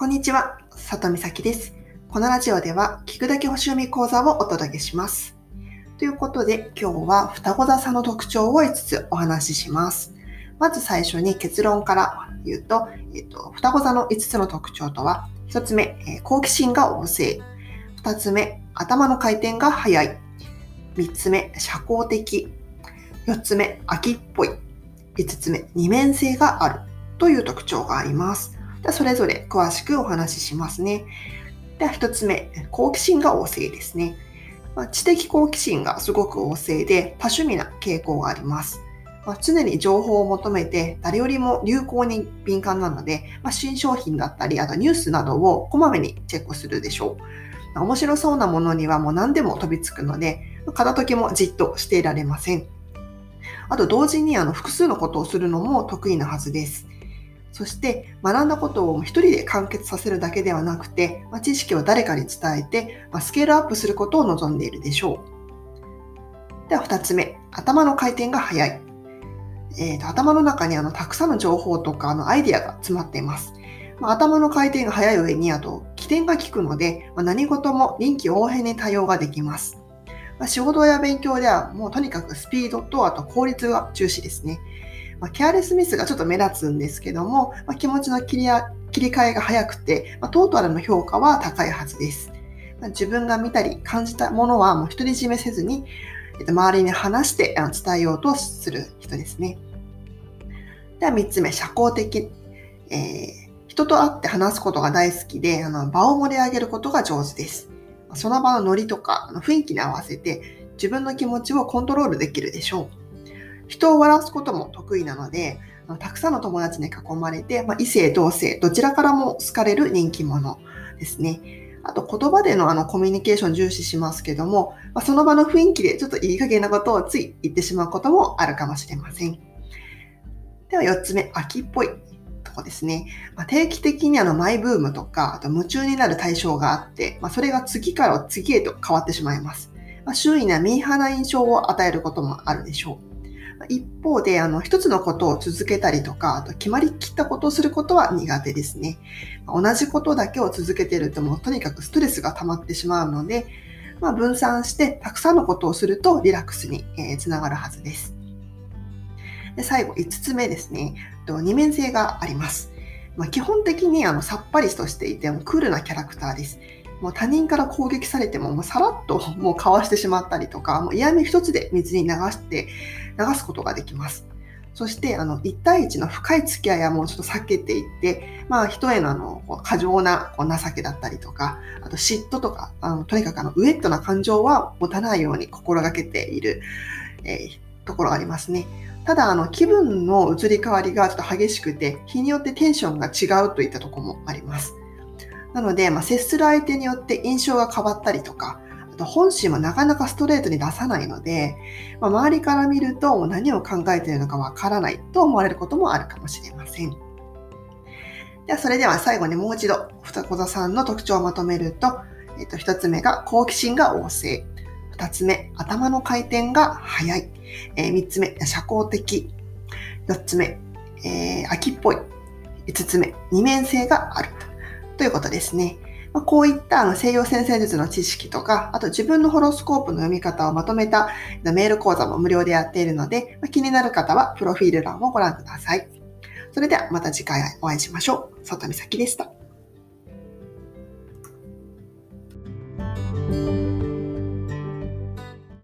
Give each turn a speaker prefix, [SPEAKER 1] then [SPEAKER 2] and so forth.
[SPEAKER 1] こんにちは、里美咲です。このラジオでは、聞くだけ星読み講座をお届けします。ということで、今日は双子座さんの特徴を5つお話しします。まず最初に結論から言うと、えっと、双子座の5つの特徴とは、1つ目、え好奇心が旺盛。2つ目、頭の回転が速い。3つ目、社交的。4つ目、秋っぽい。5つ目、二面性がある。という特徴があります。でそれぞれ詳しくお話ししますね。では1つ目、好奇心が旺盛ですね。まあ、知的好奇心がすごく旺盛で多趣味な傾向があります。まあ、常に情報を求めて誰よりも流行に敏感なので、まあ、新商品だったり、あとニュースなどをこまめにチェックするでしょう。面白そうなものにはもう何でも飛びつくので、片時もじっとしていられません。あと同時にあの複数のことをするのも得意なはずです。そして学んだことを一人で完結させるだけではなくて、ま、知識を誰かに伝えて、ま、スケールアップすることを望んでいるでしょう。では2つ目、頭の回転が速い。えーと、頭の中にあのたくさんの情報とかあのアイデアが詰まっています。まあ、頭の回転が速い上にあと起点が効くので、まあ、何事も臨機応変に対応ができます。まあ、仕事や勉強ではもうとにかくスピードとあと効率が重視ですね。まあ、ケアレスミスがちょっと目立つんですけども、まあ、気持ちの切り切り替えが早くて、まあ、トータルの評価は高いはずです。ま、自分が見たり感じたものはもう独り占めせずに、えっと、周りに話して伝えようとする人ですね。では3つ目、社交的。えー、人と会って話すことが大好きで、あの場を盛り上げることが上手です。その場のノリとか雰囲気に合わせて自分の気持ちをコントロールできるでしょう。人を笑わすことも得意なので、たくさんの友達に囲まれて、まあ、異性、同性、どちらからも好かれる人気者ですね。あと言葉でのあのコミュニケーション重視しますけども、まあ、その場の雰囲気でちょっといい加減なことをつい言ってしまうこともあるかもしれません。では4つ目、秋っぽいとこですね。まあ、定期的にあのマイブームとか、あと夢中になる対象があって、まあ、それが次から次へと変わってしまいます。ま、周囲にはミーハーな印象を与えることもあるでしょう。一方で、あの、一つのことを続けたりとか、あと決まりきったことをすることは苦手ですね。同じことだけを続けてるともうとにかくストレスが溜まってしまうので、まあ、分散してたくさんのことをするとリラックスに、えー、つながるはずです。で最後、5つ目ですね。と二面性があります。まあ、基本的にあのさっぱりとしていてクールなキャラクターです。もう他人から攻撃されてももうさらっと もうかわしてしまったりとか、もう嫌味一つで水に流して流すことができます。そして、あの、1対1の深い付き合いはもうちょっと避けていって、まあ、人へのあの、過剰なこう情けだったりとか、あと嫉妬とか、あのとにかくあの、ウエットな感情は持たないように心がけている、えー、ところがありますね。ただ、あの、気分の移り変わりがちょっと激しくて、日によってテンションが違うといったところもあります。なので、まあ、接する相手によって印象が変わったりとか、あと本心もなかなかストレートに出さないので、まあ、周りから見ると何を考えているのかわからないと思われることもあるかもしれません。では、それでは最後にもう一度、双子座さんの特徴をまとめると、えっと、一つ目が好奇心が旺盛。二つ目、頭の回転が速い。えー、三つ目、社交的。四つ目、えー、秋っぽい。五つ目、二面性がある。ということですね。まこういった西洋先生術の知識とか、あと自分のホロスコープの読み方をまとめたメール講座も無料でやっているので、ま気になる方はプロフィール欄をご覧ください。それではまた次回お会いしましょう。里見咲でした。